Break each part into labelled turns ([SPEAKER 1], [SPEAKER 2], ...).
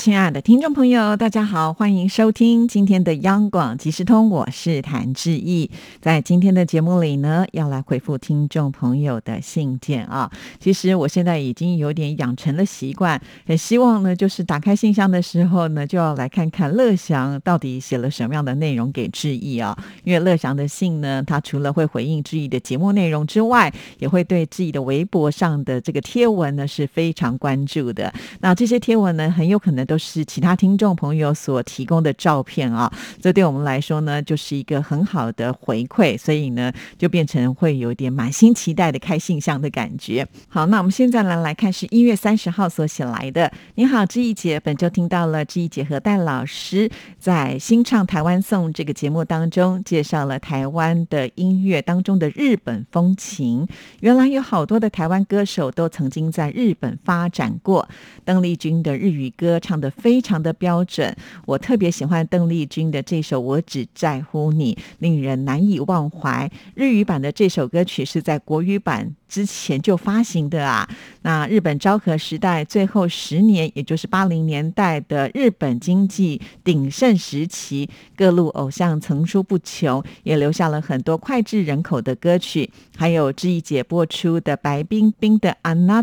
[SPEAKER 1] 亲爱的听众朋友，大家好，欢迎收听今天的央广即时通，我是谭志毅。在今天的节目里呢，要来回复听众朋友的信件啊。其实我现在已经有点养成了习惯，很希望呢，就是打开信箱的时候呢，就要来看看乐祥到底写了什么样的内容给志毅啊。因为乐祥的信呢，他除了会回应志毅的节目内容之外，也会对志毅的微博上的这个贴文呢是非常关注的。那这些贴文呢，很有可能。都是其他听众朋友所提供的照片啊，这对我们来说呢，就是一个很好的回馈，所以呢，就变成会有点满心期待的开信箱的感觉。好，那我们现在呢来看是一月三十号所写来的。你好，志毅姐，本周听到了志毅姐和戴老师在新唱台湾颂这个节目当中，介绍了台湾的音乐当中的日本风情。原来有好多的台湾歌手都曾经在日本发展过。邓丽君的日语歌唱。的非常的标准，我特别喜欢邓丽君的这首《我只在乎你》，令人难以忘怀。日语版的这首歌曲是在国语版。之前就发行的啊，那日本昭和时代最后十年，也就是八零年代的日本经济鼎盛时期，各路偶像层出不穷，也留下了很多脍炙人口的歌曲，还有志毅姐播出的白冰冰的《Anada》，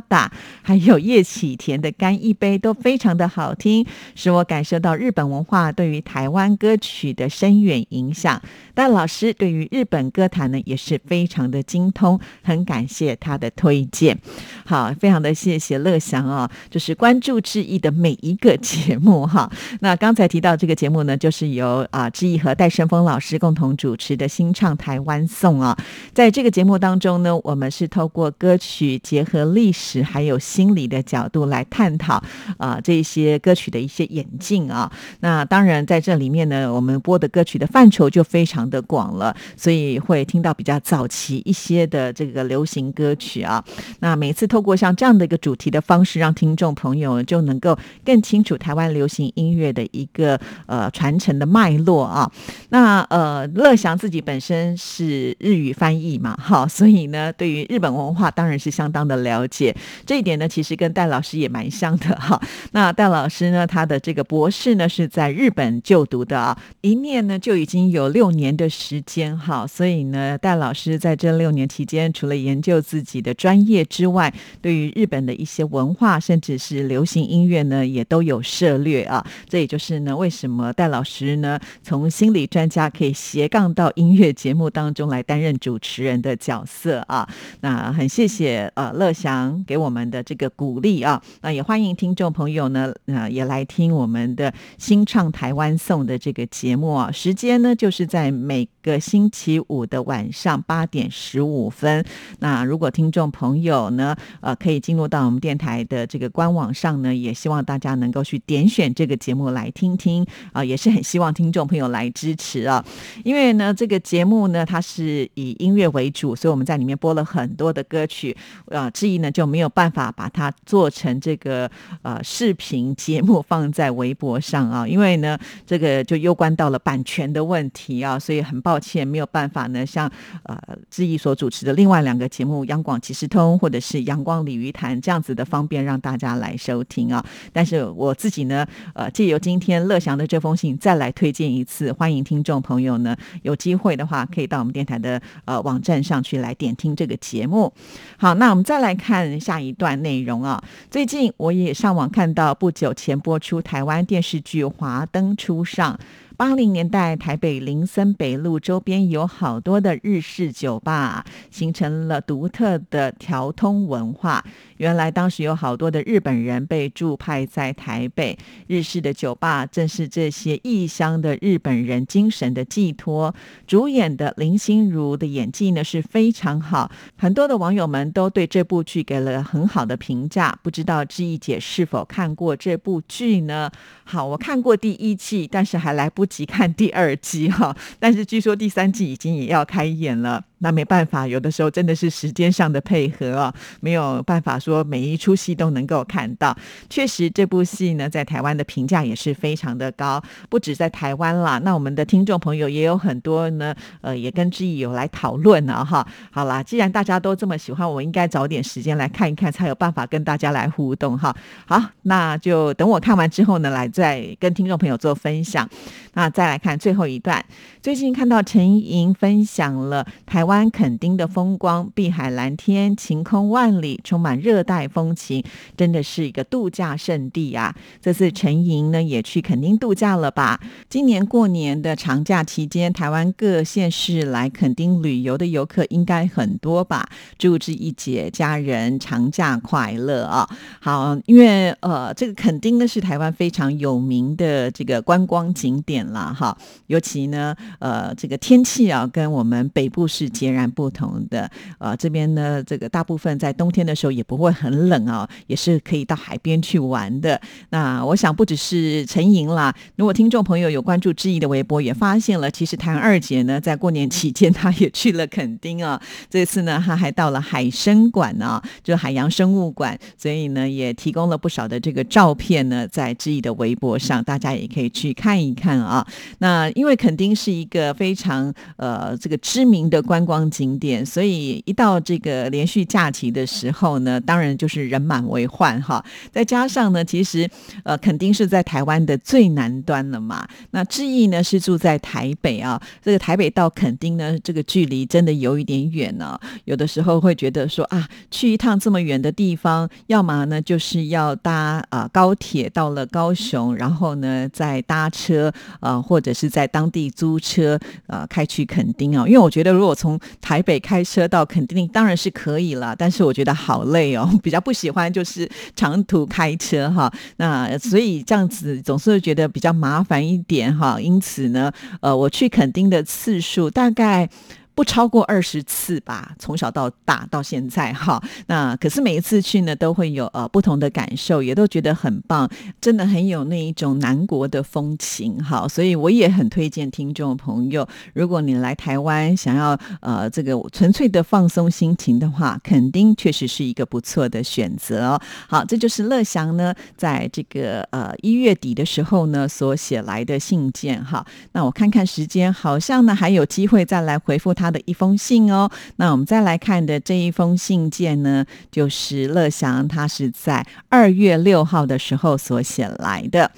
[SPEAKER 1] 还有叶启田的《干一杯》，都非常的好听，使我感受到日本文化对于台湾歌曲的深远影响。但老师对于日本歌坛呢，也是非常的精通，很感谢。他的推荐，好，非常的谢谢乐祥啊，就是关注志毅的每一个节目哈。那刚才提到这个节目呢，就是由啊志毅和戴胜峰老师共同主持的新唱台湾颂啊。在这个节目当中呢，我们是透过歌曲结合历史还有心理的角度来探讨啊这些歌曲的一些演进啊。那当然在这里面呢，我们播的歌曲的范畴就非常的广了，所以会听到比较早期一些的这个流行歌。曲啊，那每次透过像这样的一个主题的方式，让听众朋友就能够更清楚台湾流行音乐的一个呃传承的脉络啊。那呃，乐祥自己本身是日语翻译嘛，哈，所以呢，对于日本文化当然是相当的了解。这一点呢，其实跟戴老师也蛮像的哈。那戴老师呢，他的这个博士呢是在日本就读的啊，一念呢就已经有六年的时间哈，所以呢，戴老师在这六年期间，除了研究自己的专业之外，对于日本的一些文化，甚至是流行音乐呢，也都有涉略啊。这也就是呢，为什么戴老师呢，从心理专家可以斜杠到音乐节目当中来担任主持人的角色啊。那很谢谢呃乐祥给我们的这个鼓励啊。那也欢迎听众朋友呢，呃也来听我们的新唱台湾颂的这个节目啊。时间呢，就是在每个星期五的晚上八点十五分。那如果听众朋友呢，呃，可以进入到我们电台的这个官网上呢，也希望大家能够去点选这个节目来听听啊，也是很希望听众朋友来支持啊，因为呢，这个节目呢，它是以音乐为主，所以我们在里面播了很多的歌曲啊，志毅呢就没有办法把它做成这个呃视频节目我放在微博上啊，因为呢，这个就攸关到了版权的问题啊，所以很抱歉没有办法呢，像呃志毅所主持的另外两个节目央广即时通或者是阳光鲤鱼潭这样子的方便让大家来收听啊，但是我自己呢，呃，借由今天乐祥的这封信再来推荐一次，欢迎听众朋友呢有机会的话可以到我们电台的呃网站上去来点听这个节目。好，那我们再来看下一段内容啊。最近我也上网看到不久前播出台湾电视剧《华灯初上》。八零年代，台北林森北路周边有好多的日式酒吧，形成了独特的调通文化。原来当时有好多的日本人被驻派在台北，日式的酒吧正是这些异乡的日本人精神的寄托。主演的林心如的演技呢是非常好，很多的网友们都对这部剧给了很好的评价。不知道志毅姐是否看过这部剧呢？好，我看过第一季，但是还来不。及看第二季哈，但是据说第三季已经也要开演了。那没办法，有的时候真的是时间上的配合啊，没有办法说每一出戏都能够看到。确实，这部戏呢，在台湾的评价也是非常的高，不止在台湾啦。那我们的听众朋友也有很多呢，呃，也跟志毅有来讨论了哈。好啦，既然大家都这么喜欢，我应该找点时间来看一看，才有办法跟大家来互动哈。好，那就等我看完之后呢，来再跟听众朋友做分享。那再来看最后一段，最近看到陈莹分享了台。湾垦丁的风光，碧海蓝天，晴空万里，充满热热带风情，真的是一个度假胜地啊！这次陈莹呢也去垦丁度假了吧？今年过年的长假期间，台湾各县市来垦丁旅游的游客应该很多吧？祝志一姐家人长假快乐啊！好，因为呃，这个垦丁呢是台湾非常有名的这个观光景点了哈，尤其呢呃这个天气啊跟我们北部是。截然不同的，呃，这边呢，这个大部分在冬天的时候也不会会很冷啊，也是可以到海边去玩的。那我想不只是陈莹啦，如果听众朋友有关注志毅的微博，也发现了，其实谭二姐呢，在过年期间，她也去了垦丁啊。这次呢，她还到了海生馆啊，就海洋生物馆，所以呢，也提供了不少的这个照片呢，在志毅的微博上，大家也可以去看一看啊。那因为垦丁是一个非常呃这个知名的观光景点，所以一到这个连续假期的时候呢，当当然就是人满为患哈。再加上呢，其实呃，肯定是在台湾的最南端了嘛。那志毅呢是住在台北啊，这个台北到垦丁呢，这个距离真的有一点远呢。有的时候会觉得说啊，去一趟这么远的地方，要么呢就是要搭啊高铁到了高雄，然后呢再搭车啊，或者是在当地租车啊开去垦丁啊。因为我觉得如果从台北开车到垦丁当然是可以了，但是我觉得好累哦，比较不喜欢就是长途开车哈。那所以这样子总是觉得比较麻烦一点哈。因此呢，呃，我去垦丁的次数大概。不超过二十次吧，从小到大到现在哈，那可是每一次去呢，都会有呃不同的感受，也都觉得很棒，真的很有那一种南国的风情哈，所以我也很推荐听众朋友，如果你来台湾想要呃这个纯粹的放松心情的话，肯定确实是一个不错的选择。好，这就是乐祥呢，在这个呃一月底的时候呢所写来的信件哈，那我看看时间，好像呢还有机会再来回复他。他的一封信哦，那我们再来看的这一封信件呢，就是乐祥他是在二月六号的时候所写来的。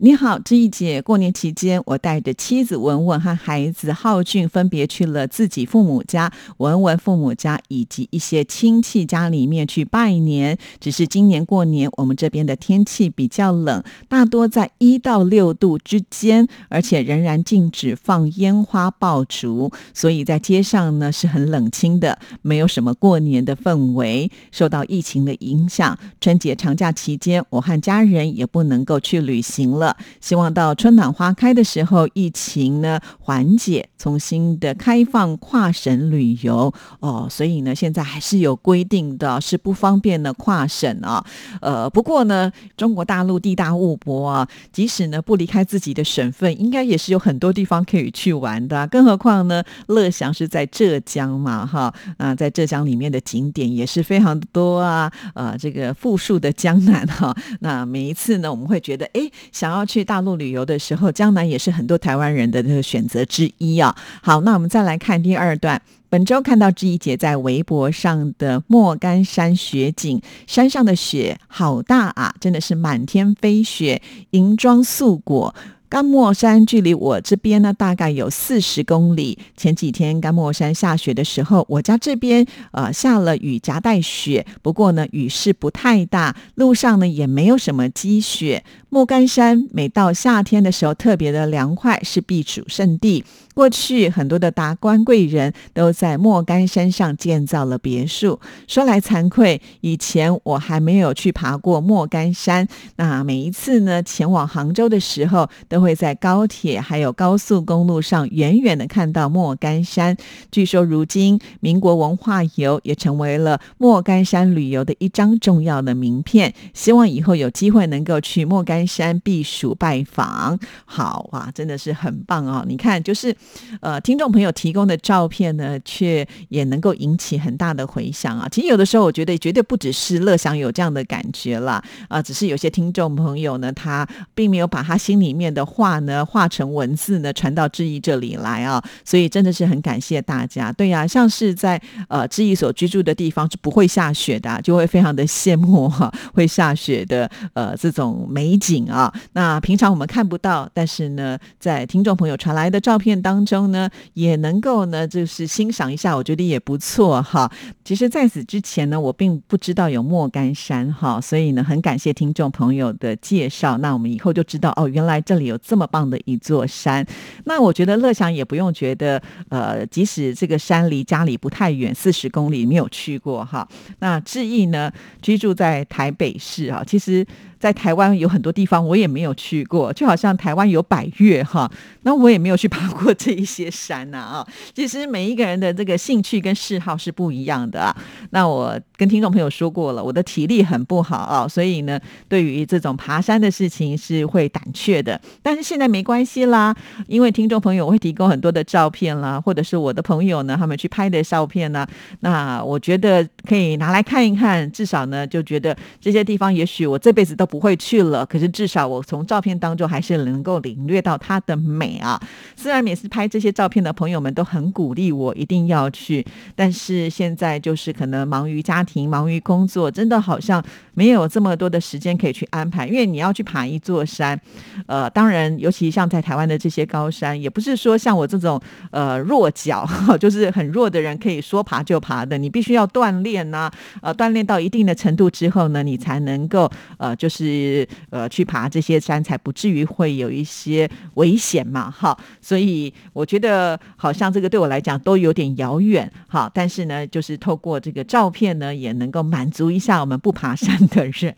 [SPEAKER 1] 你好，这一节过年期间，我带着妻子文文和孩子浩俊分别去了自己父母家、文文父母家以及一些亲戚家里面去拜年。只是今年过年，我们这边的天气比较冷，大多在一到六度之间，而且仍然禁止放烟花爆竹，所以在街上呢是很冷清的，没有什么过年的氛围。受到疫情的影响，春节长假期间，我和家人也不能够去旅行了。希望到春暖花开的时候，疫情呢缓解，重新的开放跨省旅游哦。所以呢，现在还是有规定的，是不方便的跨省啊。呃，不过呢，中国大陆地大物博啊，即使呢不离开自己的省份，应该也是有很多地方可以去玩的。更何况呢，乐祥是在浙江嘛，哈啊，在浙江里面的景点也是非常的多啊。呃，这个富庶的江南哈，那每一次呢，我们会觉得，哎，想要。要去大陆旅游的时候，江南也是很多台湾人的这个选择之一啊。好，那我们再来看第二段。本周看到志怡姐在微博上的莫干山雪景，山上的雪好大啊，真的是满天飞雪，银装素裹。甘莫山距离我这边呢，大概有四十公里。前几天甘莫山下雪的时候，我家这边呃下了雨夹带雪，不过呢雨势不太大，路上呢也没有什么积雪。莫干山每到夏天的时候特别的凉快，是避暑胜地。过去很多的达官贵人都在莫干山上建造了别墅。说来惭愧，以前我还没有去爬过莫干山。那每一次呢前往杭州的时候，都会在高铁还有高速公路上远远的看到莫干山。据说如今民国文化游也成为了莫干山旅游的一张重要的名片。希望以后有机会能够去莫干。干山避暑拜访。好哇，真的是很棒啊！你看，就是呃，听众朋友提供的照片呢，却也能够引起很大的回响啊。其实有的时候，我觉得绝对不只是乐享有这样的感觉啦，啊，只是有些听众朋友呢，他并没有把他心里面的话呢化成文字呢传到志毅这里来啊，所以真的是很感谢大家。对呀，像是在呃志毅所居住的地方是不会下雪的，就会非常的羡慕哈会下雪的呃这种美景景啊。那平常我们看不到，但是呢，在听众朋友传来的照片当中呢，也能够呢就是欣赏一下，我觉得也不错哈。其实在此之前呢，我并不知道有莫干山哈，所以呢，很感谢听众朋友的介绍。那我们以后就知道哦，原来这里有这么棒的一座山。那我觉得乐祥也不用觉得呃，即使这个山离家里不太远，四十公里没有去过哈。那志毅呢，居住在台北市啊，其实。在台湾有很多地方我也没有去过，就好像台湾有百越哈，那我也没有去爬过这一些山呐啊。其实每一个人的这个兴趣跟嗜好是不一样的啊。那我跟听众朋友说过了，我的体力很不好啊，所以呢，对于这种爬山的事情是会胆怯的。但是现在没关系啦，因为听众朋友会提供很多的照片啦，或者是我的朋友呢，他们去拍的照片呢，那我觉得可以拿来看一看，至少呢，就觉得这些地方也许我这辈子都。不会去了，可是至少我从照片当中还是能够领略到它的美啊。虽然每次拍这些照片的朋友们都很鼓励我一定要去，但是现在就是可能忙于家庭、忙于工作，真的好像没有这么多的时间可以去安排。因为你要去爬一座山，呃，当然，尤其像在台湾的这些高山，也不是说像我这种呃弱脚，就是很弱的人可以说爬就爬的，你必须要锻炼呐，呃，锻炼到一定的程度之后呢，你才能够呃，就是。是呃，去爬这些山才不至于会有一些危险嘛，哈，所以我觉得好像这个对我来讲都有点遥远，哈，但是呢，就是透过这个照片呢，也能够满足一下我们不爬山的人。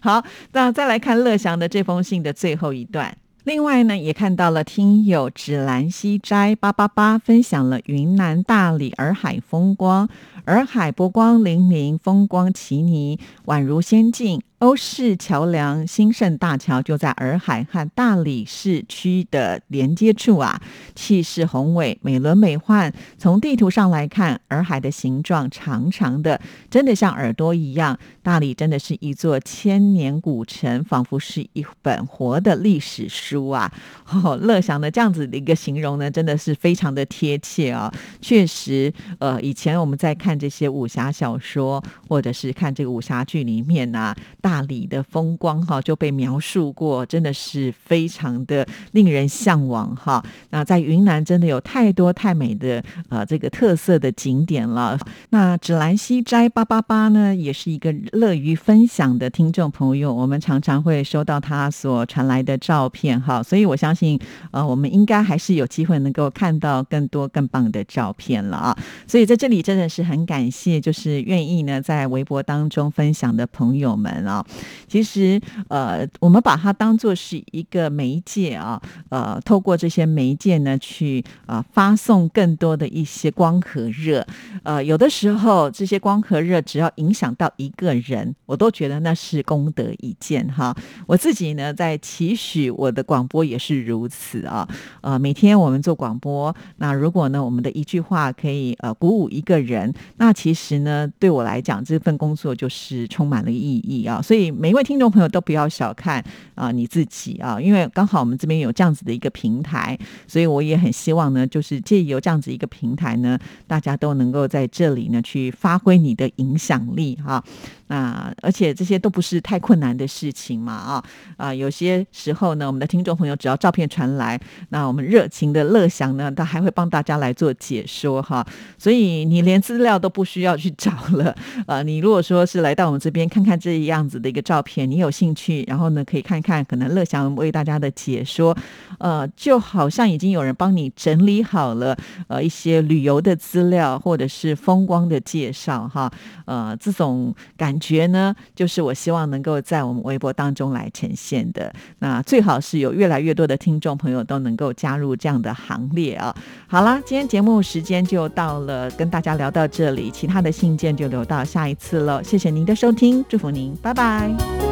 [SPEAKER 1] 好，那再来看乐祥的这封信的最后一段。另外呢，也看到了听友芷兰西斋八八八分享了云南大理洱海风光，洱海波光粼粼，风光旖旎，宛如仙境。欧式桥梁兴盛大桥就在洱海和大理市区的连接处啊，气势宏伟，美轮美奂。从地图上来看，洱海的形状长长的，真的像耳朵一样。大理真的是一座千年古城，仿佛是一本活的历史书啊！乐祥的这样子的一个形容呢，真的是非常的贴切啊。确实，呃，以前我们在看这些武侠小说，或者是看这个武侠剧里面啊。大理的风光哈就被描述过，真的是非常的令人向往哈。那在云南真的有太多太美的呃这个特色的景点了。那芷兰西斋八八八呢，也是一个乐于分享的听众朋友，我们常常会收到他所传来的照片哈，所以我相信呃我们应该还是有机会能够看到更多更棒的照片了啊。所以在这里真的是很感谢，就是愿意呢在微博当中分享的朋友们啊。其实，呃，我们把它当做是一个媒介啊，呃，透过这些媒介呢，去啊发送更多的一些光和热，呃，有的时候这些光和热只要影响到一个人，我都觉得那是功德一件哈。我自己呢，在期许我的广播也是如此啊，呃，每天我们做广播，那如果呢，我们的一句话可以呃鼓舞一个人，那其实呢，对我来讲，这份工作就是充满了意义啊。所以每一位听众朋友都不要小看啊你自己啊，因为刚好我们这边有这样子的一个平台，所以我也很希望呢，就是借由这样子一个平台呢，大家都能够在这里呢去发挥你的影响力哈。那而且这些都不是太困难的事情嘛啊啊，有些时候呢，我们的听众朋友只要照片传来，那我们热情的乐享呢，他还会帮大家来做解说哈。所以你连资料都不需要去找了啊，你如果说是来到我们这边看看这样子。的一个照片，你有兴趣，然后呢，可以看看，可能乐祥为大家的解说，呃，就好像已经有人帮你整理好了，呃，一些旅游的资料或者是风光的介绍，哈，呃，这种感觉呢，就是我希望能够在我们微博当中来呈现的。那最好是有越来越多的听众朋友都能够加入这样的行列啊。好了，今天节目时间就到了，跟大家聊到这里，其他的信件就留到下一次了。谢谢您的收听，祝福您，拜拜。Bye.